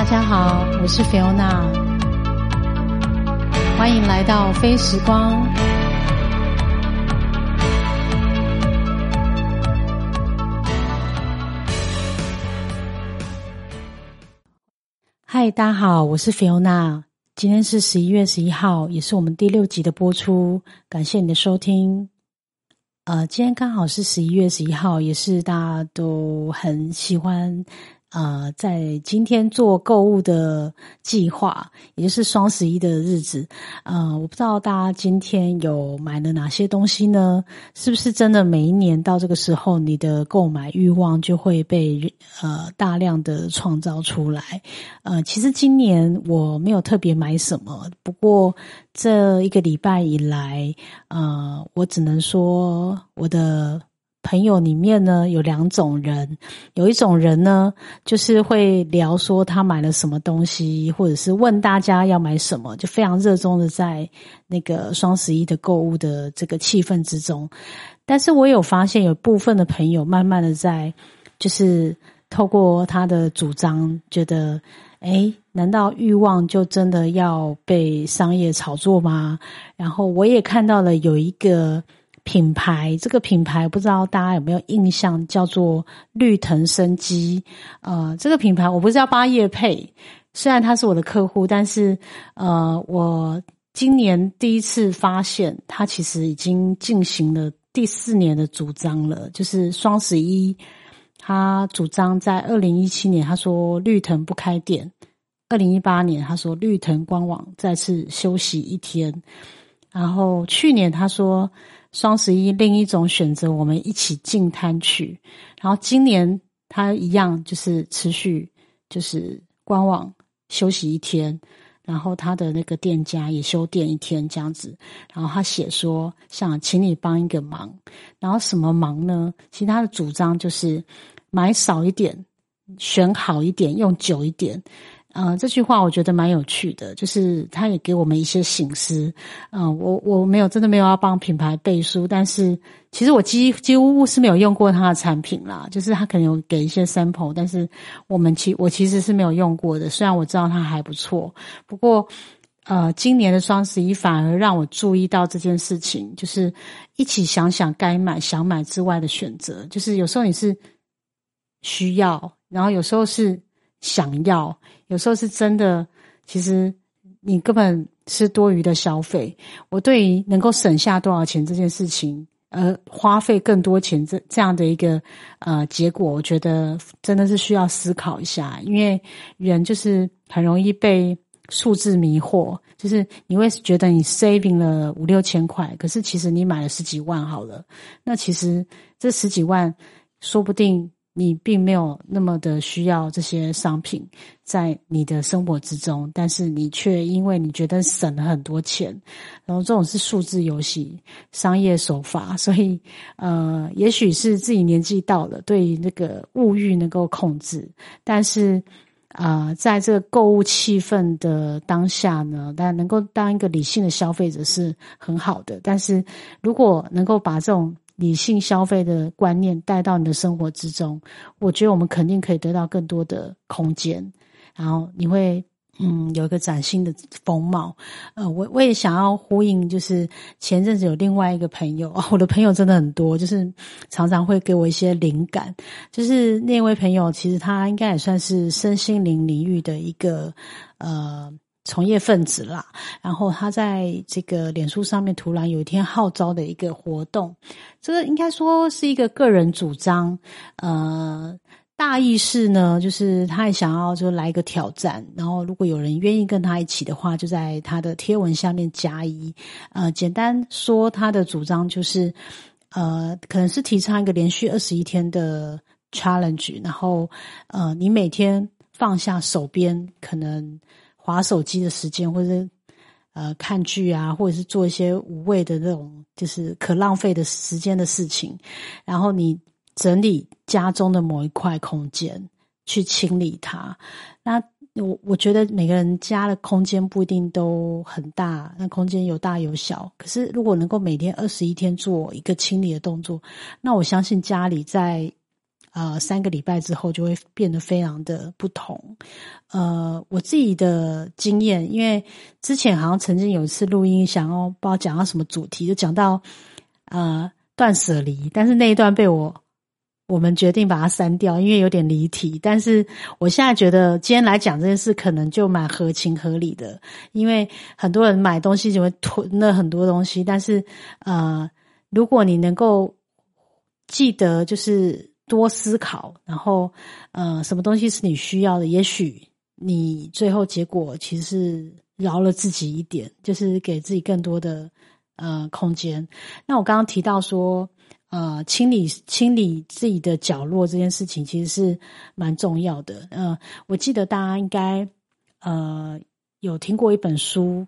大家好，我是菲欧娜欢迎来到非时光。嗨，大家好，我是菲欧娜今天是十一月十一号，也是我们第六集的播出，感谢你的收听。呃，今天刚好是十一月十一号，也是大家都很喜欢。呃，在今天做购物的计划，也就是双十一的日子，呃，我不知道大家今天有买了哪些东西呢？是不是真的每一年到这个时候，你的购买欲望就会被呃大量的创造出来？呃，其实今年我没有特别买什么，不过这一个礼拜以来，呃，我只能说我的。朋友里面呢有两种人，有一种人呢就是会聊说他买了什么东西，或者是问大家要买什么，就非常热衷的在那个双十一的购物的这个气氛之中。但是我有发现有部分的朋友慢慢的在，就是透过他的主张，觉得，哎，难道欲望就真的要被商业炒作吗？然后我也看到了有一个。品牌这个品牌不知道大家有没有印象，叫做绿藤生机。呃，这个品牌我不是要八叶配，虽然他是我的客户，但是呃，我今年第一次发现他其实已经进行了第四年的主张了。就是双十一，他主张在二零一七年他说绿藤不开店，二零一八年他说绿藤官网再次休息一天，然后去年他说。双十一另一种选择，我们一起进摊去。然后今年他一样就是持续，就是官网休息一天，然后他的那个店家也休店一天这样子。然后他写说，想请你帮一个忙。然后什么忙呢？其他的主张就是买少一点，选好一点，用久一点。呃，这句话我觉得蛮有趣的，就是他也给我们一些醒思。嗯，我我没有真的没有要帮品牌背书，但是其实我几几乎是没有用过他的产品啦。就是他可能有给一些 sample，但是我们其我其实是没有用过的。虽然我知道它还不错，不过呃，今年的双十一反而让我注意到这件事情，就是一起想想该买、想买之外的选择。就是有时候你是需要，然后有时候是。想要有时候是真的，其实你根本是多余的消费。我对于能够省下多少钱这件事情，而花费更多钱这这样的一个呃结果，我觉得真的是需要思考一下。因为人就是很容易被数字迷惑，就是你会觉得你 saving 了五六千块，可是其实你买了十几万好了，那其实这十几万说不定。你并没有那么的需要这些商品在你的生活之中，但是你却因为你觉得省了很多钱，然后这种是数字游戏商业手法，所以呃，也许是自己年纪到了，对那个物欲能够控制，但是啊，在这个购物气氛的当下呢，大家能够当一个理性的消费者是很好的，但是如果能够把这种理性消费的观念带到你的生活之中，我觉得我们肯定可以得到更多的空间，然后你会嗯有一个崭新的风貌。呃，我我也想要呼应，就是前阵子有另外一个朋友，我的朋友真的很多，就是常常会给我一些灵感。就是那位朋友，其实他应该也算是身心灵领域的一个呃。从业分子啦，然后他在这个脸书上面突然有一天号召的一个活动，这个应该说是一个个人主张，呃，大意是呢，就是他也想要就来一个挑战，然后如果有人愿意跟他一起的话，就在他的贴文下面加一，呃，简单说他的主张就是，呃，可能是提倡一个连续二十一天的 challenge，然后呃，你每天放下手边可能。划手机的时间，或者呃看剧啊，或者是做一些无谓的那种，就是可浪费的时间的事情。然后你整理家中的某一块空间，去清理它。那我我觉得每个人家的空间不一定都很大，那空间有大有小。可是如果能够每天二十一天做一个清理的动作，那我相信家里在呃三个礼拜之后就会变得非常的不同。呃，我自己的经验，因为之前好像曾经有一次录音，想要不知道讲到什么主题，就讲到呃断舍离，但是那一段被我。我们决定把它删掉，因为有点离题。但是我现在觉得今天来讲这件事，可能就蛮合情合理的。因为很多人买东西就会囤了很多东西，但是呃，如果你能够记得，就是多思考，然后呃，什么东西是你需要的，也许你最后结果其实是饶了自己一点，就是给自己更多的呃空间。那我刚刚提到说。呃，清理清理自己的角落这件事情其实是蛮重要的。呃，我记得大家应该呃有听过一本书，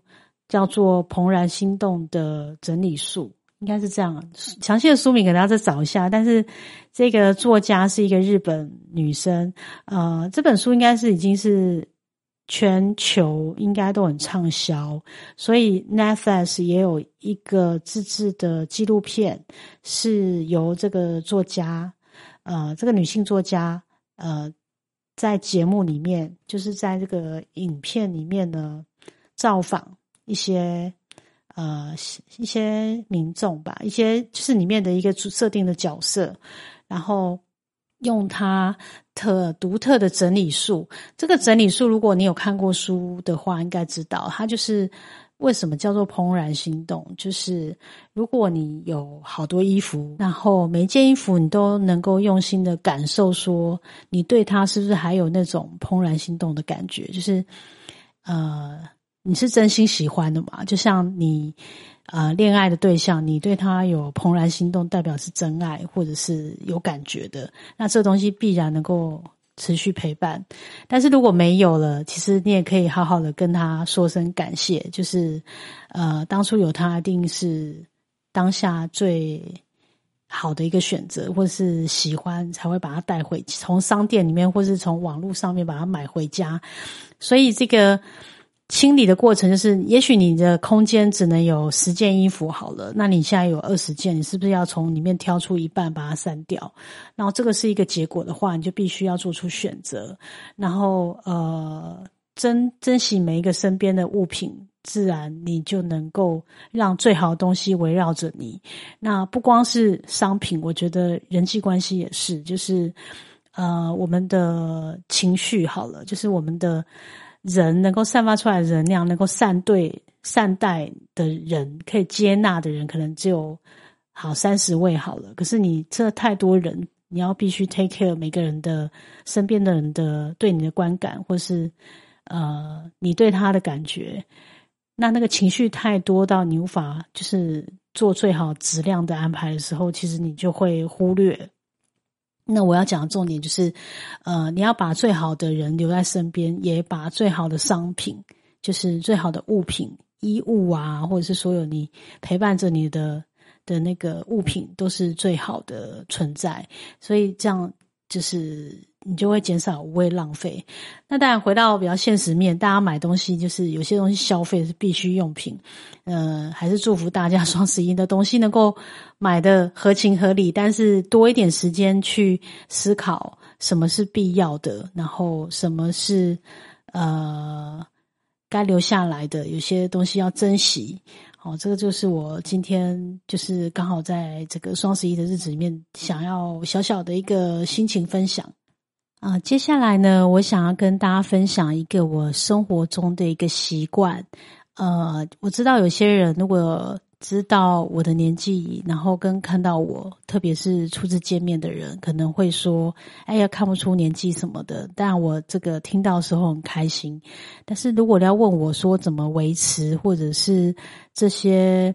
叫做《怦然心动的整理术》，应该是这样。详细的书名可能要再找一下。但是这个作家是一个日本女生。呃，这本书应该是已经是。全球应该都很畅销，所以 Netflix 也有一个自制的纪录片，是由这个作家，呃，这个女性作家，呃，在节目里面，就是在这个影片里面呢，造访一些呃一些民众吧，一些就是里面的一个设定的角色，然后。用它特独特的整理术，这个整理术，如果你有看过书的话，应该知道，它就是为什么叫做怦然心动。就是如果你有好多衣服，然后每件衣服你都能够用心的感受，说你对它是不是还有那种怦然心动的感觉？就是呃，你是真心喜欢的嘛？就像你。啊，恋爱的对象，你对他有怦然心动，代表是真爱，或者是有感觉的，那这东西必然能够持续陪伴。但是如果没有了，其实你也可以好好的跟他说声感谢，就是呃，当初有他一定是当下最好的一个选择，或是喜欢才会把他带回，从商店里面或是从网络上面把它买回家，所以这个。清理的过程就是，也许你的空间只能有十件衣服好了，那你现在有二十件，你是不是要从里面挑出一半把它删掉？然后这个是一个结果的话，你就必须要做出选择，然后呃，珍珍惜每一个身边的物品，自然你就能够让最好的东西围绕着你。那不光是商品，我觉得人际关系也是，就是呃，我们的情绪好了，就是我们的。人能够散发出来的能量，能够善对善待的人，可以接纳的人，可能只有好三十位好了。可是你这太多人，你要必须 take care 每个人的身边的人的对你的观感，或是呃你对他的感觉，那那个情绪太多到你无法就是做最好质量的安排的时候，其实你就会忽略。那我要讲的重点就是，呃，你要把最好的人留在身边，也把最好的商品，就是最好的物品、衣物啊，或者是所有你陪伴着你的的那个物品，都是最好的存在。所以这样就是。你就会减少无谓浪费。那当然，回到比较现实面，大家买东西就是有些东西消费是必需用品。呃，还是祝福大家双十一的东西能够买的合情合理，但是多一点时间去思考什么是必要的，然后什么是呃该留下来的，有些东西要珍惜。好，这个就是我今天就是刚好在这个双十一的日子里面，想要小小的一个心情分享。啊，接下来呢，我想要跟大家分享一个我生活中的一个习惯。呃，我知道有些人如果知道我的年纪，然后跟看到我，特别是初次见面的人，可能会说：“哎呀，看不出年纪什么的。”但我这个听到时候很开心。但是如果你要问我说怎么维持，或者是这些。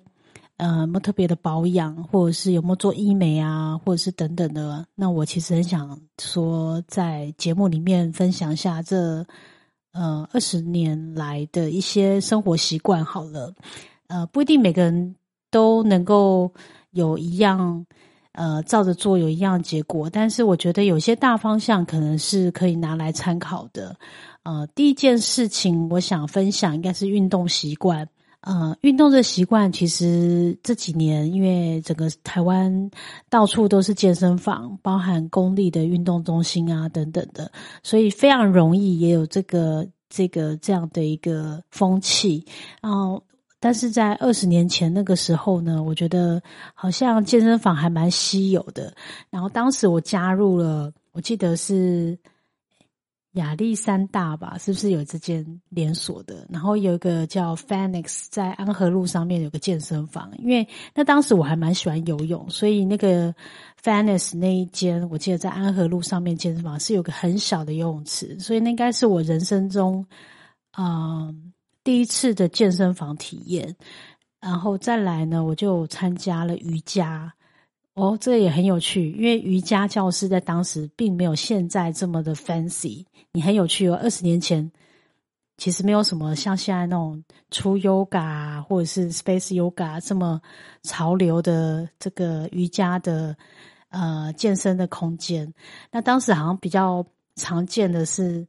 呃，有没有特别的保养，或者是有没有做医美啊，或者是等等的？那我其实很想说，在节目里面分享一下这呃二十年来的一些生活习惯。好了，呃，不一定每个人都能够有一样呃照着做有一样结果，但是我觉得有些大方向可能是可以拿来参考的。呃，第一件事情我想分享应该是运动习惯。呃，运动这习惯，其实这几年因为整个台湾到处都是健身房，包含公立的运动中心啊等等的，所以非常容易也有这个这个这样的一个风气。然后，但是在二十年前那个时候呢，我觉得好像健身房还蛮稀有的。然后当时我加入了，我记得是。亚历山大吧，是不是有这间连锁的？然后有一个叫 Phoenix，在安和路上面有个健身房。因为那当时我还蛮喜欢游泳，所以那个 Phoenix 那一间，我记得在安和路上面健身房是有个很小的游泳池，所以那应该是我人生中啊第一次的健身房体验。然后再来呢，我就参加了瑜伽。哦，这个也很有趣，因为瑜伽教室在当时并没有现在这么的 fancy。你很有趣哦，二十年前其实没有什么像现在那种出 yoga 或者是 space yoga 这么潮流的这个瑜伽的呃健身的空间。那当时好像比较常见的是。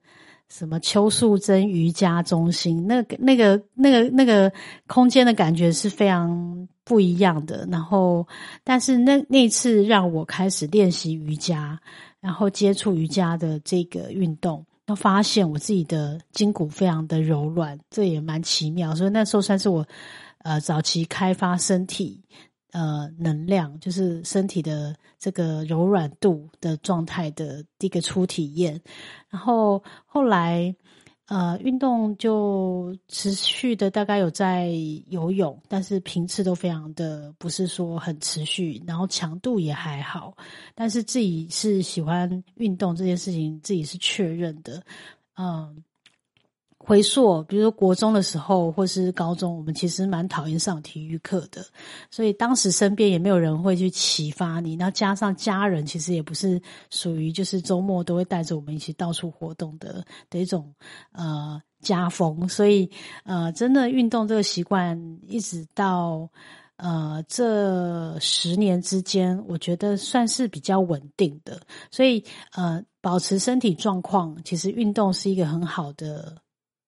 什么邱素贞瑜伽中心？那个、那个、那个、那个空间的感觉是非常不一样的。然后，但是那那次让我开始练习瑜伽，然后接触瑜伽的这个运动，要发现我自己的筋骨非常的柔软，这也蛮奇妙。所以那时候算是我呃早期开发身体。呃，能量就是身体的这个柔软度的状态的第一个初体验，然后后来呃运动就持续的大概有在游泳，但是频次都非常的不是说很持续，然后强度也还好，但是自己是喜欢运动这件事情，自己是确认的，嗯。回溯，比如说国中的时候，或是高中，我们其实蛮讨厌上体育课的，所以当时身边也没有人会去启发你。那加上家人，其实也不是属于就是周末都会带着我们一起到处活动的的一种呃家风，所以呃，真的运动这个习惯，一直到呃这十年之间，我觉得算是比较稳定的。所以呃，保持身体状况，其实运动是一个很好的。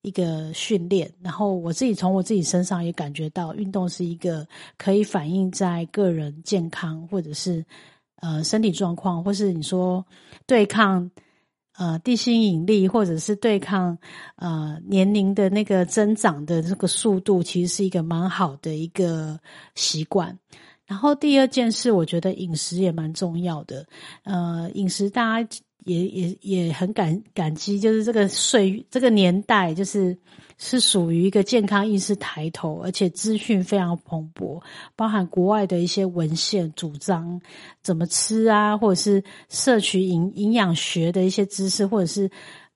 一个训练，然后我自己从我自己身上也感觉到，运动是一个可以反映在个人健康，或者是呃身体状况，或是你说对抗呃地心引力，或者是对抗呃年龄的那个增长的这个速度，其实是一个蛮好的一个习惯。然后第二件事，我觉得饮食也蛮重要的。呃，饮食大家。也也也很感感激，就是这个岁这个年代，就是是属于一个健康意识抬头，而且资讯非常蓬勃，包含国外的一些文献主张怎么吃啊，或者是摄取营营养学的一些知识，或者是。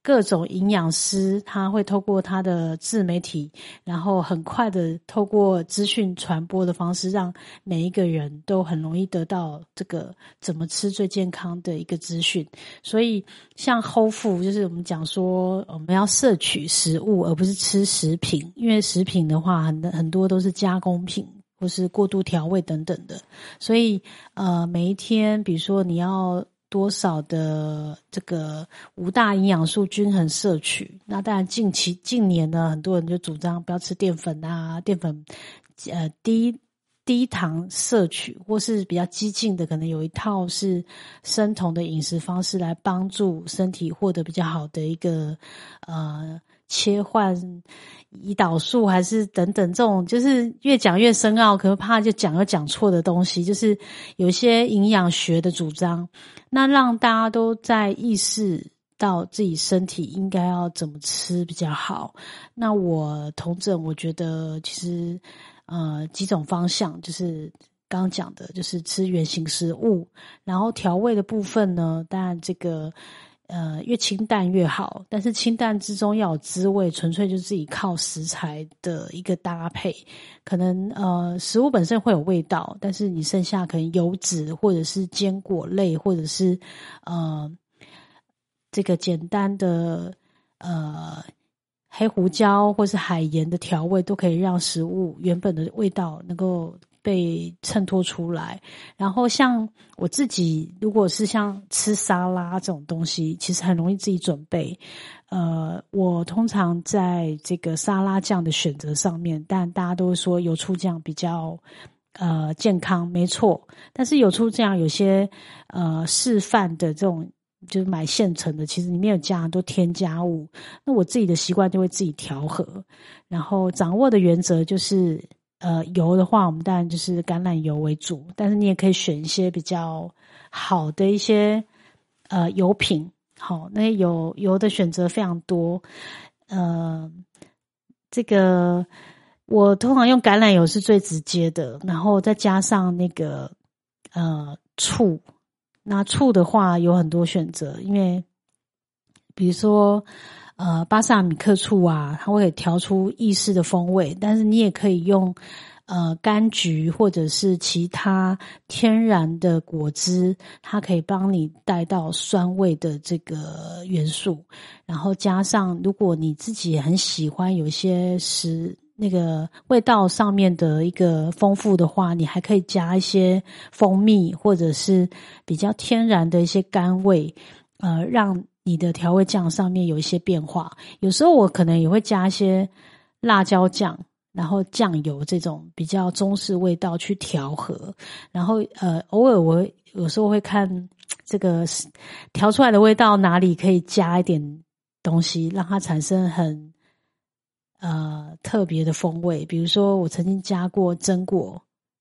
各种营养师，他会透过他的自媒体，然后很快的透过资讯传播的方式，让每一个人都很容易得到这个怎么吃最健康的一个资讯。所以，像 Whole Food，就是我们讲说，我们要摄取食物，而不是吃食品，因为食品的话，很很多都是加工品或是过度调味等等的。所以，呃，每一天，比如说你要。多少的这个五大营养素均衡摄取？那当然，近期近年呢，很多人就主张不要吃淀粉啊，淀粉呃低低糖摄取，或是比较激进的，可能有一套是生酮的饮食方式来帮助身体获得比较好的一个呃。切换胰岛素还是等等这种，就是越讲越深奥，可能怕就讲又讲错的东西，就是有些营养学的主张，那让大家都在意识到自己身体应该要怎么吃比较好。那我同整，我觉得其实呃几种方向，就是刚刚讲的，就是吃原形食物，然后调味的部分呢，当然这个。呃，越清淡越好，但是清淡之中要有滋味，纯粹就自己靠食材的一个搭配。可能呃，食物本身会有味道，但是你剩下可能油脂或者是坚果类，或者是呃这个简单的呃黑胡椒或是海盐的调味，都可以让食物原本的味道能够被衬托出来。然后像我自己，如果是像吃沙拉这种东西，其实很容易自己准备。呃，我通常在这个沙拉酱的选择上面，但大家都会说油醋酱比较呃健康，没错。但是油醋酱有些呃示范的这种。就是买现成的，其实里面有加很多添加物。那我自己的习惯就会自己调和，然后掌握的原则就是，呃，油的话，我们当然就是橄榄油为主，但是你也可以选一些比较好的一些呃油品。好，那油油的选择非常多。呃，这个我通常用橄榄油是最直接的，然后再加上那个呃醋。那醋的话有很多选择，因为比如说，呃，巴萨米克醋啊，它会调出意式的风味。但是你也可以用呃柑橘或者是其他天然的果汁，它可以帮你带到酸味的这个元素。然后加上，如果你自己很喜欢有些食。那个味道上面的一个丰富的话，你还可以加一些蜂蜜，或者是比较天然的一些甘味，呃，让你的调味酱上面有一些变化。有时候我可能也会加一些辣椒酱，然后酱油这种比较中式味道去调和。然后呃，偶尔我有时候会看这个调出来的味道哪里可以加一点东西，让它产生很。呃，特别的风味，比如说我曾经加过榛果，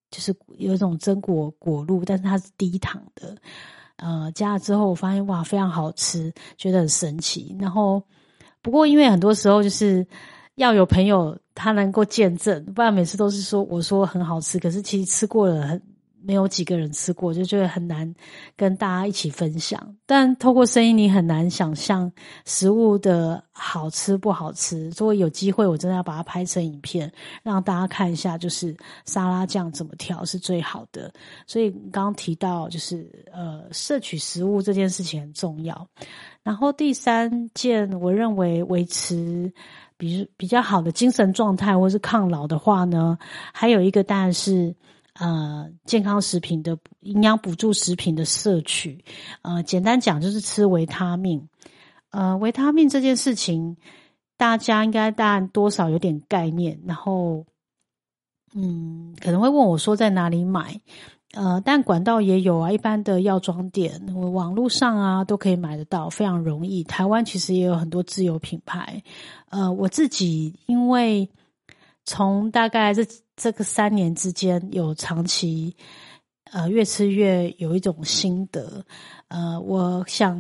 就是有一种榛果果露，但是它是低糖的。呃，加了之后，我发现哇，非常好吃，觉得很神奇。然后，不过因为很多时候就是要有朋友他能够见证，不然每次都是说我说很好吃，可是其实吃过了很。没有几个人吃过，就觉得很难跟大家一起分享。但透过声音，你很难想象食物的好吃不好吃。如果有机会，我真的要把它拍成影片，让大家看一下，就是沙拉酱怎么调是最好的。所以刚刚提到，就是呃，摄取食物这件事情很重要。然后第三件，我认为维持比如比较好的精神状态或是抗老的话呢，还有一个当然是。呃，健康食品的营养补助食品的摄取，呃，简单讲就是吃维他命。呃，维他命这件事情，大家应该当然多少有点概念。然后，嗯，可能会问我说在哪里买？呃，但管道也有啊，一般的药妆店、网络上啊都可以买得到，非常容易。台湾其实也有很多自有品牌。呃，我自己因为。从大概这这个三年之间，有长期，呃，越吃越有一种心得，呃，我想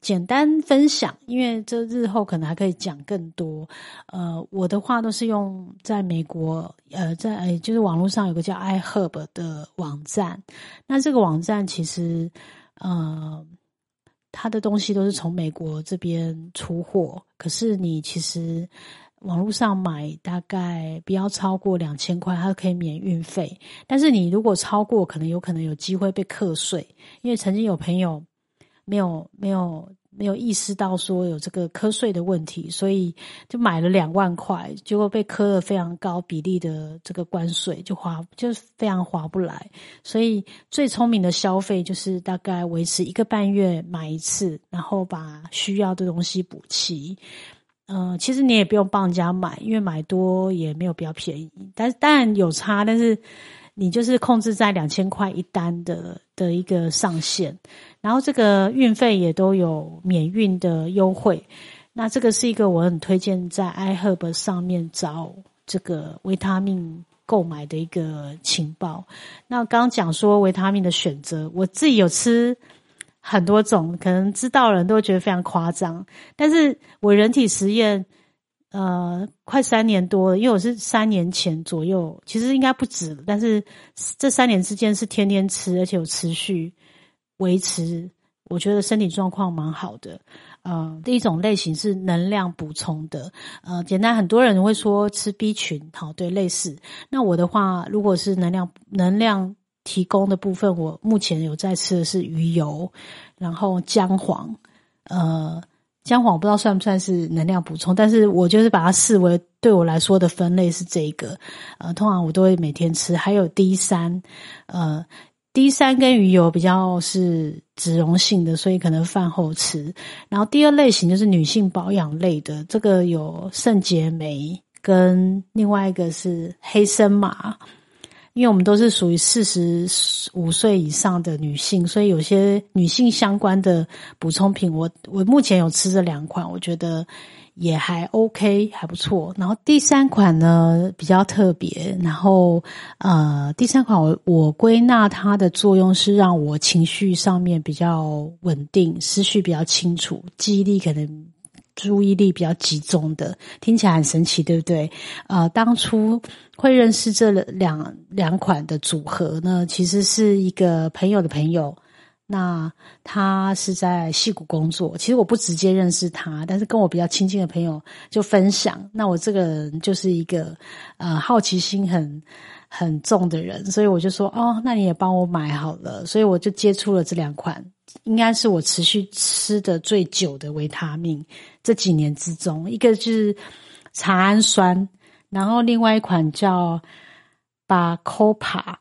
简单分享，因为这日后可能还可以讲更多。呃，我的话都是用在美国，呃，在就是网络上有个叫 iHerb 的网站，那这个网站其实，呃，它的东西都是从美国这边出货，可是你其实。网络上买大概不要超过两千块，它可以免运费。但是你如果超过，可能有可能有机会被课税。因为曾经有朋友没有没有没有意识到说有这个课税的问题，所以就买了两万块，结果被磕了非常高比例的这个关税，就划就是非常划不来。所以最聪明的消费就是大概维持一个半月买一次，然后把需要的东西补齐。嗯，其实你也不用帮人家买，因为买多也没有比较便宜。但是当然有差，但是你就是控制在两千块一单的的一个上限，然后这个运费也都有免运的优惠。那这个是一个我很推荐在 iHerb 上面找这个维他命购买的一个情报。那刚刚讲说维他命的选择，我自己有吃。很多种可能知道人都会觉得非常夸张，但是我人体实验，呃，快三年多了，因为我是三年前左右，其实应该不止，但是这三年之间是天天吃，而且有持续维持，我觉得身体状况蛮好的。呃，第一种类型是能量补充的，呃，简单很多人会说吃 B 群，好，对，类似。那我的话，如果是能量能量。提供的部分，我目前有在吃的是鱼油，然后姜黄，呃，姜黄不知道算不算是能量补充，但是我就是把它视为对我来说的分类是这个。呃，通常我都会每天吃。还有 D 三，呃，D 三跟鱼油比较是脂溶性的，所以可能饭后吃。然后第二类型就是女性保养类的，这个有圣洁酶跟另外一个是黑森麻。因为我们都是属于四十五岁以上的女性，所以有些女性相关的补充品，我我目前有吃这两款，我觉得也还 OK，还不错。然后第三款呢比较特别，然后呃第三款我我归纳它的作用是让我情绪上面比较稳定，思绪比较清楚，记忆力可能。注意力比较集中的，听起来很神奇，对不对？呃，当初会认识这两两款的组合呢，其实是一个朋友的朋友。那他是在戏谷工作，其实我不直接认识他，但是跟我比较亲近的朋友就分享。那我这个人就是一个呃好奇心很很重的人，所以我就说哦，那你也帮我买好了。所以我就接触了这两款。应该是我持续吃的最久的维他命，这几年之中，一个就是茶氨酸，然后另外一款叫巴科帕，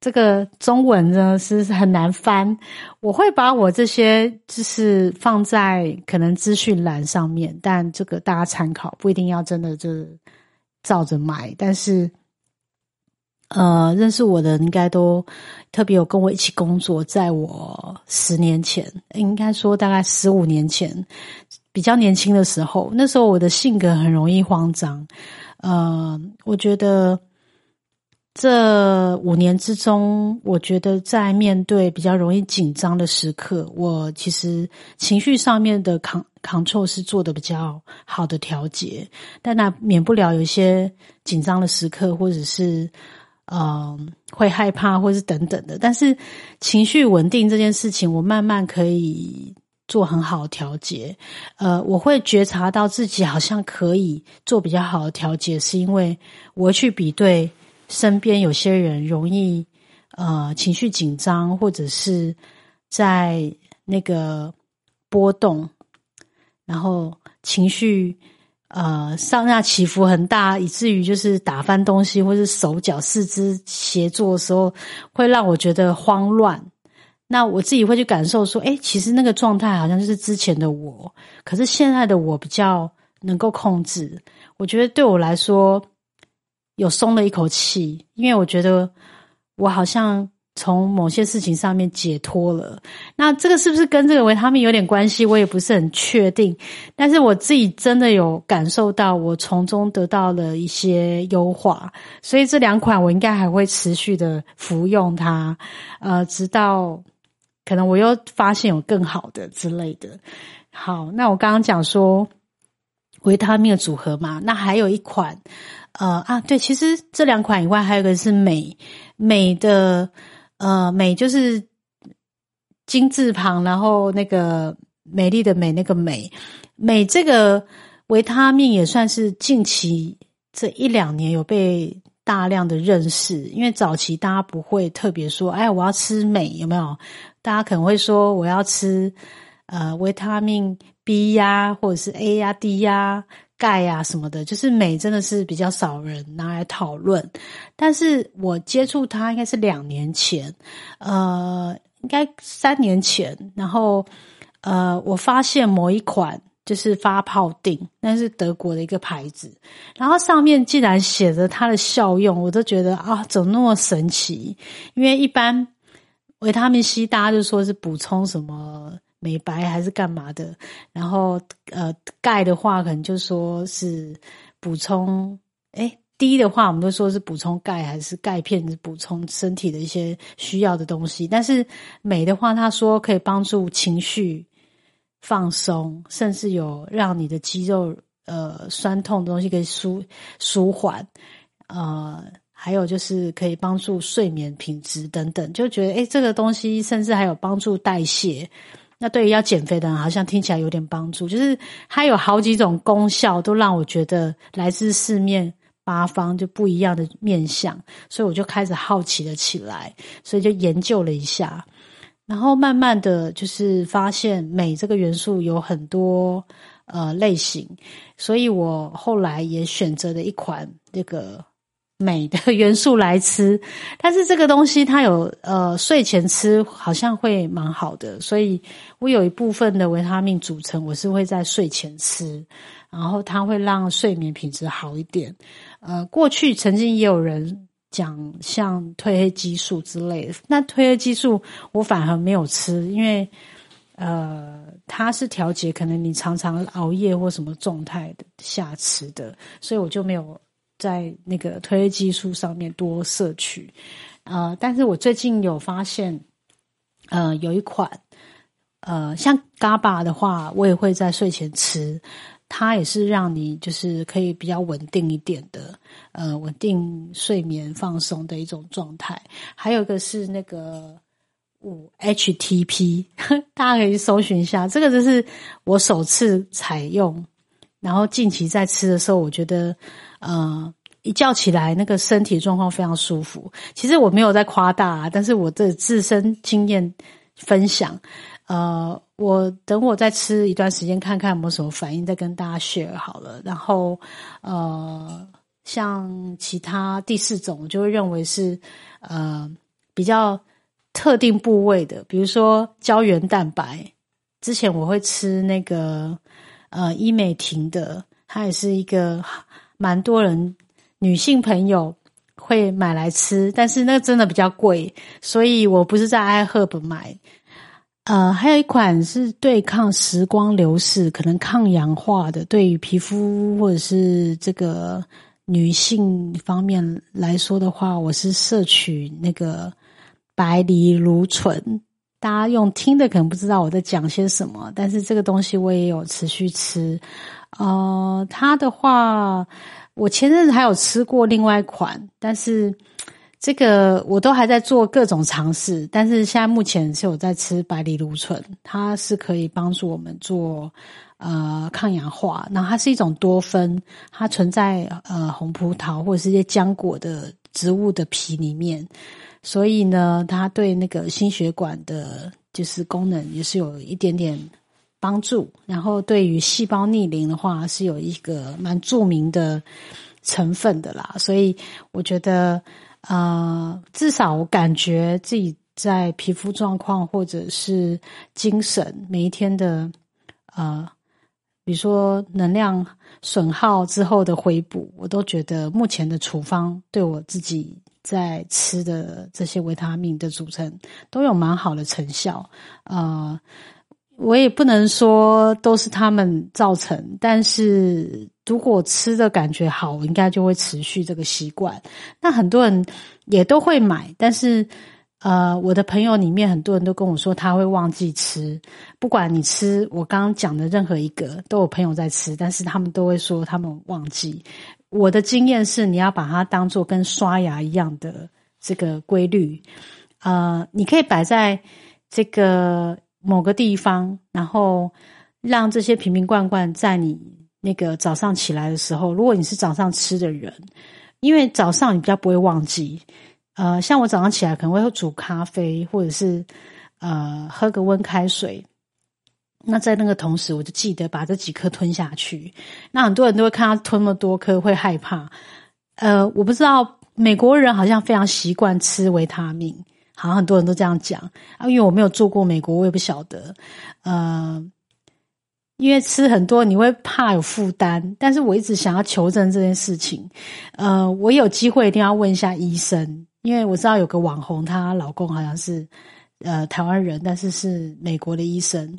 这个中文呢是很难翻。我会把我这些就是放在可能资讯栏上面，但这个大家参考，不一定要真的就照着买，但是。呃，认识我的应该都特别有跟我一起工作，在我十年前，应该说大概十五年前，比较年轻的时候，那时候我的性格很容易慌张。呃，我觉得这五年之中，我觉得在面对比较容易紧张的时刻，我其实情绪上面的扛扛错是做的比较好的调节，但那免不了有一些紧张的时刻，或者是。嗯，会害怕，或是等等的。但是情绪稳定这件事情，我慢慢可以做很好的调节。呃，我会觉察到自己好像可以做比较好的调节，是因为我去比对身边有些人容易呃情绪紧张，或者是在那个波动，然后情绪。呃，上下起伏很大，以至于就是打翻东西，或是手脚四肢协作的时候，会让我觉得慌乱。那我自己会去感受说，哎，其实那个状态好像就是之前的我，可是现在的我比较能够控制。我觉得对我来说，有松了一口气，因为我觉得我好像。从某些事情上面解脱了，那这个是不是跟这个维他命有点关系？我也不是很确定。但是我自己真的有感受到，我从中得到了一些优化，所以这两款我应该还会持续的服用它，呃，直到可能我又发现有更好的之类的。好，那我刚刚讲说维他命的组合嘛，那还有一款，呃啊，对，其实这两款以外，还有一个是美美的。呃，美就是金字旁，然后那个美丽的美，那个美美这个维他命也算是近期这一两年有被大量的认识，因为早期大家不会特别说，哎，我要吃镁，有没有？大家可能会说我要吃呃维他命 B 呀，或者是 A 呀、D 呀。钙呀什么的，就是镁真的是比较少人拿来讨论。但是我接触它应该是两年前，呃，应该三年前。然后，呃，我发现某一款就是发泡锭，那是德国的一个牌子，然后上面既然写着它的效用，我都觉得啊，怎么那么神奇？因为一般维他命 C 大家就说是补充什么。美白还是干嘛的？然后呃，钙的话可能就说是补充，哎，低的话我们都说是补充钙，还是钙片是补充身体的一些需要的东西。但是镁的话，他说可以帮助情绪放松，甚至有让你的肌肉呃酸痛的东西可以舒舒缓，呃，还有就是可以帮助睡眠品质等等，就觉得哎，这个东西甚至还有帮助代谢。那对于要减肥的人，好像听起来有点帮助。就是它有好几种功效，都让我觉得来自四面八方就不一样的面相，所以我就开始好奇了起来，所以就研究了一下。然后慢慢的就是发现镁这个元素有很多呃类型，所以我后来也选择了一款这个镁的 元素来吃。但是这个东西它有呃睡前吃好像会蛮好的，所以我有一部分的维他命组成我是会在睡前吃，然后它会让睡眠品质好一点。呃，过去曾经也有人。讲像褪黑激素之类的，那褪黑激素我反而没有吃，因为呃，它是调节可能你常常熬夜或什么状态的下吃的，所以我就没有在那个褪黑激素上面多摄取。呃，但是我最近有发现，呃，有一款呃，像 GABA 的话，我也会在睡前吃。它也是让你就是可以比较稳定一点的，呃，稳定睡眠放松的一种状态。还有一个是那个五 HTP，大家可以搜寻一下。这个就是我首次采用，然后近期在吃的时候，我觉得呃，一觉起来那个身体状况非常舒服。其实我没有在夸大，但是我的自身经验分享。呃，我等我再吃一段时间，看看有没有什么反应，再跟大家 share 好了。然后，呃，像其他第四种，我就会认为是呃比较特定部位的，比如说胶原蛋白。之前我会吃那个呃伊美婷的，它也是一个蛮多人女性朋友会买来吃，但是那个真的比较贵，所以我不是在 iHerb 买。呃，还有一款是对抗时光流逝、可能抗氧化的，对于皮肤或者是这个女性方面来说的话，我是摄取那个白藜芦醇。大家用听的可能不知道我在讲些什么，但是这个东西我也有持续吃。呃，它的话，我前阵子还有吃过另外一款，但是。这个我都还在做各种尝试，但是现在目前是有在吃百里芦醇，它是可以帮助我们做呃抗氧化，然后它是一种多酚，它存在呃红葡萄或者是一些浆果的植物的皮里面，所以呢，它对那个心血管的就是功能也是有一点点帮助，然后对于细胞逆龄的话是有一个蛮著名的成分的啦，所以我觉得。呃，至少我感觉自己在皮肤状况或者是精神每一天的呃，比如说能量损耗之后的回补，我都觉得目前的处方对我自己在吃的这些维他命的组成都有蛮好的成效。呃，我也不能说都是他们造成，但是。如果吃的感觉好，我应该就会持续这个习惯。那很多人也都会买，但是呃，我的朋友里面很多人都跟我说他会忘记吃。不管你吃我刚刚讲的任何一个，都有朋友在吃，但是他们都会说他们忘记。我的经验是，你要把它当做跟刷牙一样的这个规律。呃，你可以摆在这个某个地方，然后让这些瓶瓶罐罐在你。那个早上起来的时候，如果你是早上吃的人，因为早上你比较不会忘记，呃，像我早上起来可能会煮咖啡，或者是呃喝个温开水，那在那个同时，我就记得把这几颗吞下去。那很多人都会看他吞那么多颗会害怕，呃，我不知道美国人好像非常习惯吃维他命，好像很多人都这样讲啊，因为我没有做过美国，我也不晓得，呃。因为吃很多你会怕有负担，但是我一直想要求证这件事情。呃，我有机会一定要问一下医生，因为我知道有个网红，她老公好像是呃台湾人，但是是美国的医生。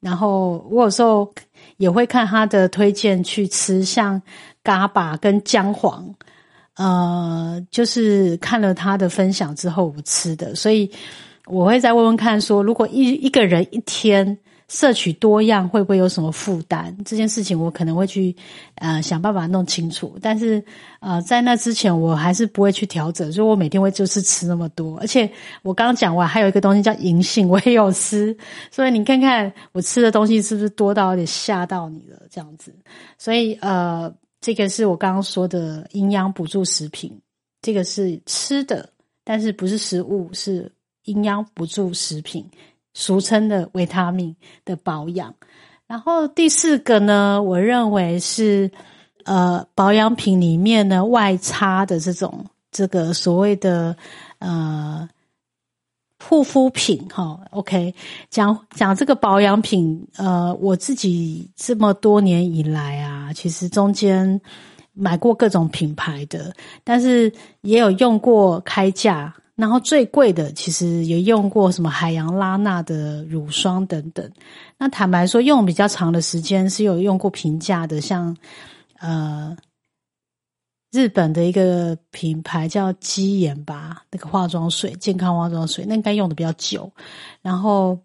然后我有时候也会看他的推荐去吃，像嘎巴跟姜黄，呃，就是看了他的分享之后我吃的，所以我会再问问看，说如果一一个人一天。摄取多样会不会有什么负担？这件事情我可能会去呃想办法弄清楚。但是呃在那之前我还是不会去调整，所以我每天会就是吃那么多。而且我刚刚讲完还有一个东西叫银杏，我也有吃。所以你看看我吃的东西是不是多到有点吓到你了？这样子。所以呃这个是我刚刚说的营养补助食品，这个是吃的，但是不是食物，是营养补助食品，俗称的维他命的保养。然后第四个呢，我认为是呃保养品里面呢外插的这种这个所谓的呃护肤品哈。OK，讲讲这个保养品，呃，我自己这么多年以来啊，其实中间买过各种品牌的，但是也有用过开价。然后最贵的其实也用过什么海洋拉娜的乳霜等等。那坦白说，用比较长的时间是有用过平价的，像呃日本的一个品牌叫基研吧，那个化妆水，健康化妆水，那应该用的比较久。然后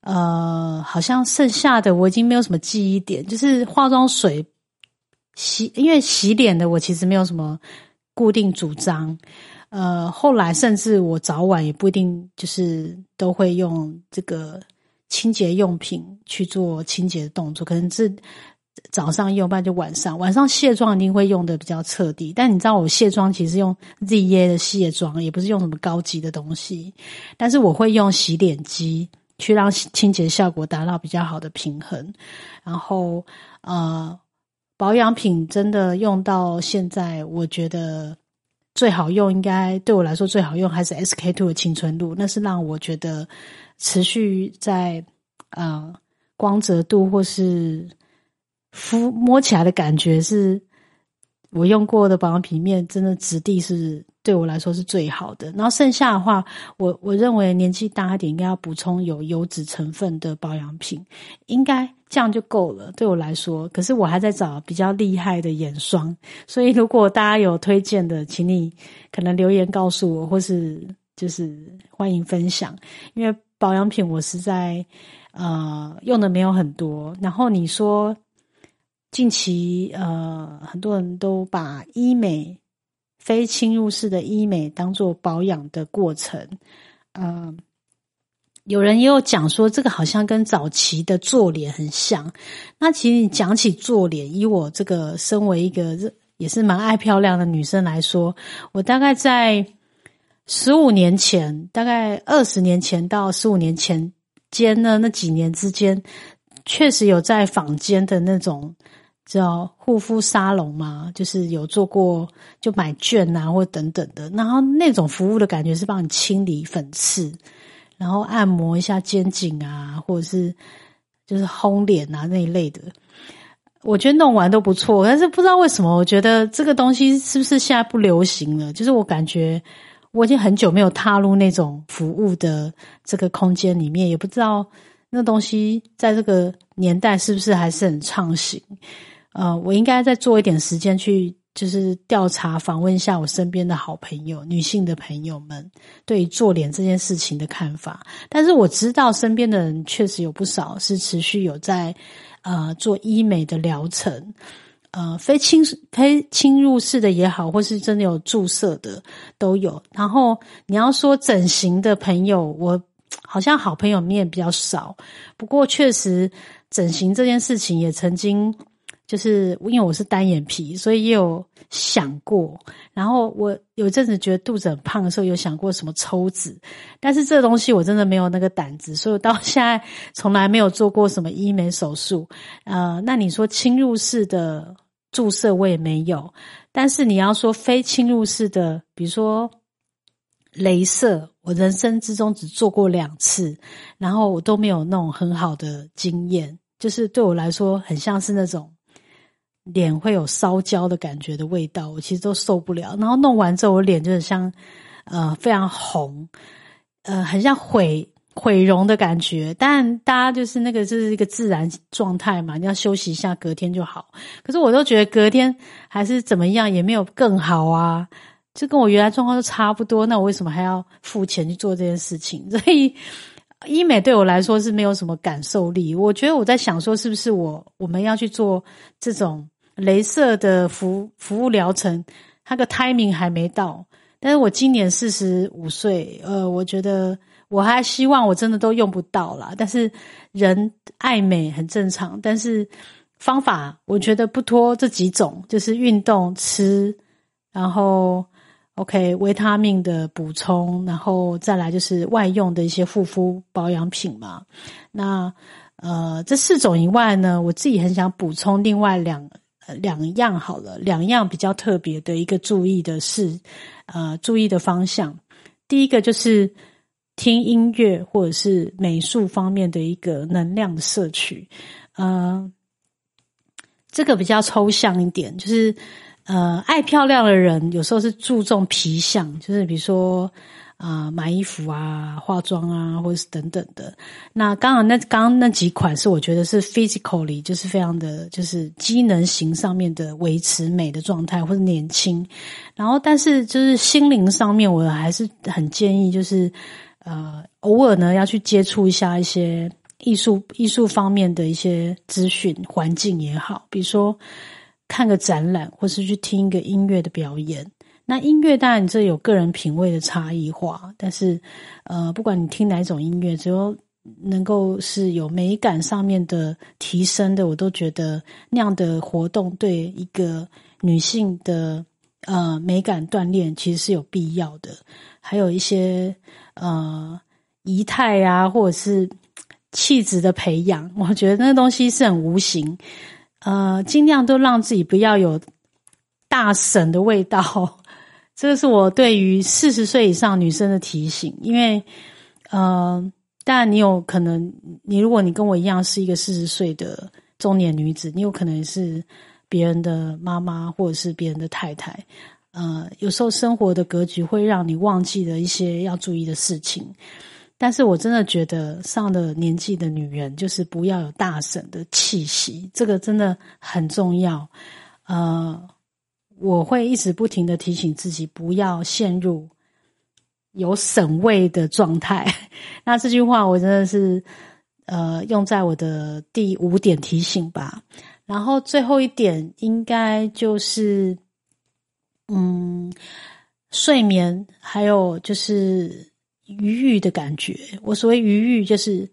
呃，好像剩下的我已经没有什么记忆点，就是化妆水洗，因为洗脸的我其实没有什么固定主张。呃，后来甚至我早晚也不一定就是都会用这个清洁用品去做清洁的动作，可能是早上用，不然就晚上。晚上卸妆一定会用的比较彻底，但你知道我卸妆其实用 ZA 的卸妆，也不是用什么高级的东西，但是我会用洗脸机去让清洁效果达到比较好的平衡。然后呃，保养品真的用到现在，我觉得。最好用应该对我来说最好用还是 SK two 的青春露，那是让我觉得持续在呃光泽度或是敷摸起来的感觉是我用过的保养品面真的质地是对我来说是最好的。然后剩下的话，我我认为年纪大一点应该要补充有油脂成分的保养品，应该。这样就够了，对我来说。可是我还在找比较厉害的眼霜，所以如果大家有推荐的，请你可能留言告诉我，或是就是欢迎分享。因为保养品我实在呃用的没有很多。然后你说近期呃很多人都把医美非侵入式的医美当做保养的过程，嗯。有人也有讲说，这个好像跟早期的做脸很像。那其实你讲起做脸，以我这个身为一个也是蛮爱漂亮的女生来说，我大概在十五年前，大概二十年前到十五年前间呢，那几年之间，确实有在坊间的那种叫护肤沙龙嘛，就是有做过就买券啊，或等等的。然后那种服务的感觉是帮你清理粉刺。然后按摩一下肩颈啊，或者是就是烘脸啊那一类的，我觉得弄完都不错。但是不知道为什么，我觉得这个东西是不是现在不流行了？就是我感觉我已经很久没有踏入那种服务的这个空间里面，也不知道那东西在这个年代是不是还是很畅行。呃，我应该再做一点时间去。就是调查访问一下我身边的好朋友，女性的朋友们对做脸这件事情的看法。但是我知道身边的人确实有不少是持续有在呃做医美的疗程，呃非侵非侵入式的也好，或是真的有注射的都有。然后你要说整形的朋友，我好像好朋友面比较少。不过确实整形这件事情也曾经。就是因为我是单眼皮，所以也有想过。然后我有阵子觉得肚子很胖的时候，有想过什么抽脂，但是这东西我真的没有那个胆子，所以到现在从来没有做过什么医美手术。呃，那你说侵入式的注射我也没有，但是你要说非侵入式的，比如说镭射，我人生之中只做过两次，然后我都没有那种很好的经验，就是对我来说很像是那种。脸会有烧焦的感觉的味道，我其实都受不了。然后弄完之后，我脸就很像，呃，非常红，呃，很像毁毁容的感觉。但大家就是那个，就是一个自然状态嘛，你要休息一下，隔天就好。可是我都觉得隔天还是怎么样，也没有更好啊，就跟我原来状况都差不多。那我为什么还要付钱去做这件事情？所以医美对我来说是没有什么感受力。我觉得我在想说，是不是我我们要去做这种。镭射的服服务疗程，它个 timing 还没到。但是我今年四十五岁，呃，我觉得我还希望我真的都用不到啦。但是人爱美很正常，但是方法我觉得不脱这几种，就是运动、吃，然后 OK，维他命的补充，然后再来就是外用的一些护肤保养品嘛。那呃，这四种以外呢，我自己很想补充另外两两样好了，两样比较特别的一个注意的是，呃，注意的方向。第一个就是听音乐或者是美术方面的一个能量的摄取，呃，这个比较抽象一点，就是。呃，爱漂亮的人有时候是注重皮相，就是比如说啊，买衣服啊、化妆啊，或者是等等的。那刚好那刚刚那几款是我觉得是 physically 就是非常的就是机能型上面的维持美的状态或者年轻。然后，但是就是心灵上面，我还是很建议就是呃，偶尔呢要去接触一下一些艺术艺术方面的一些资讯环境也好，比如说。看个展览，或是去听一个音乐的表演。那音乐当然这有个人品味的差异化，但是呃，不管你听哪种音乐，只要能够是有美感上面的提升的，我都觉得那样的活动对一个女性的呃美感锻炼其实是有必要的。还有一些呃仪态啊，或者是气质的培养，我觉得那个东西是很无形。呃，尽量都让自己不要有大神的味道，这个是我对于四十岁以上女生的提醒。因为，呃，当然你有可能，你如果你跟我一样是一个四十岁的中年女子，你有可能是别人的妈妈或者是别人的太太。呃，有时候生活的格局会让你忘记了一些要注意的事情。但是我真的觉得上了年纪的女人，就是不要有大婶的气息，这个真的很重要。呃，我会一直不停的提醒自己，不要陷入有省位的状态。那这句话我真的是呃用在我的第五点提醒吧。然后最后一点应该就是，嗯，睡眠，还有就是。愉悦的感觉，我所谓愉悦就是，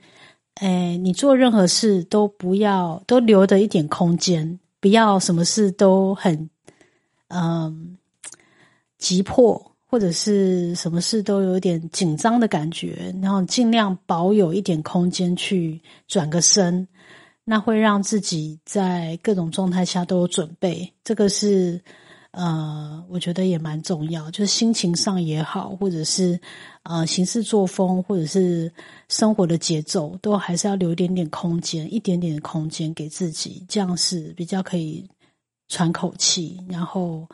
哎，你做任何事都不要都留着一点空间，不要什么事都很嗯急迫，或者是什么事都有点紧张的感觉，然后尽量保有一点空间去转个身，那会让自己在各种状态下都有准备。这个是。呃，我觉得也蛮重要，就是心情上也好，或者是呃行事作风，或者是生活的节奏，都还是要留一点点空间，一点点的空间给自己，这样是比较可以喘口气，然后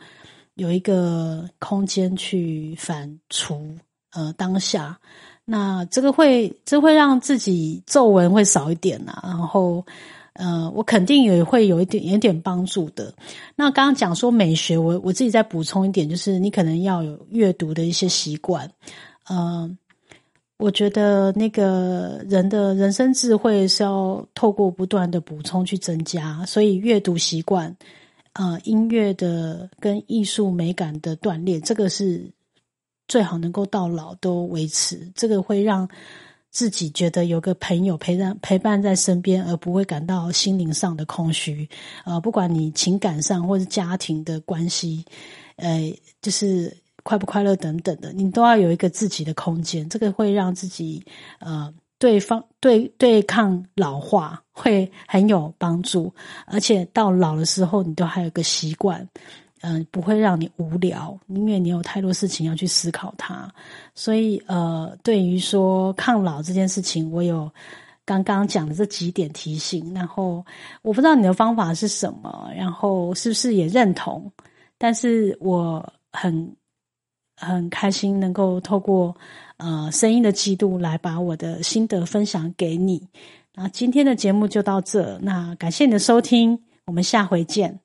有一个空间去反刍呃当下。那这个会，这会让自己皱纹会少一点啊，然后。呃，我肯定也会有一点、有点帮助的。那刚刚讲说美学，我我自己再补充一点，就是你可能要有阅读的一些习惯。嗯，我觉得那个人的人生智慧是要透过不断的补充去增加，所以阅读习惯、呃，音乐的跟艺术美感的锻炼，这个是最好能够到老都维持。这个会让。自己觉得有个朋友陪伴陪伴在身边，而不会感到心灵上的空虚。呃，不管你情感上或者家庭的关系，呃，就是快不快乐等等的，你都要有一个自己的空间。这个会让自己呃对方对对抗老化会很有帮助，而且到老的时候，你都还有个习惯。嗯，不会让你无聊，因为你有太多事情要去思考它。所以，呃，对于说抗老这件事情，我有刚刚讲的这几点提醒。然后，我不知道你的方法是什么，然后是不是也认同？但是我很很开心能够透过呃声音的记录来把我的心得分享给你。那今天的节目就到这，那感谢你的收听，我们下回见。